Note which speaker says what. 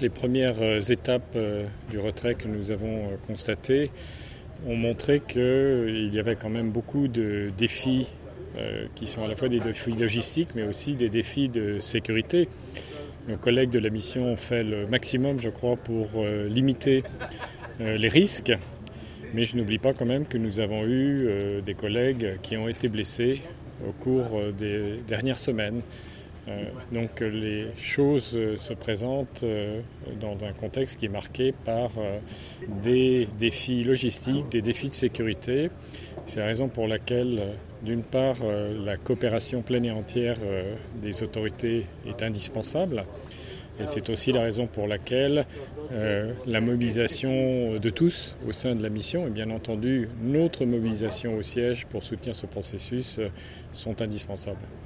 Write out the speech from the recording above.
Speaker 1: Les premières étapes du retrait que nous avons constatées ont montré qu'il y avait quand même beaucoup de défis qui sont à la fois des défis logistiques mais aussi des défis de sécurité. Nos collègues de la mission ont fait le maximum, je crois, pour limiter les risques. Mais je n'oublie pas quand même que nous avons eu des collègues qui ont été blessés au cours des dernières semaines. Euh, donc les choses euh, se présentent euh, dans un contexte qui est marqué par des défis logistiques, des défis de sécurité. C'est la raison pour laquelle, d'une part, la coopération pleine et entière des autorités est indispensable. Et c'est aussi la raison pour laquelle la mobilisation de tous au sein de la mission et bien entendu notre mobilisation au siège pour soutenir ce processus sont indispensables.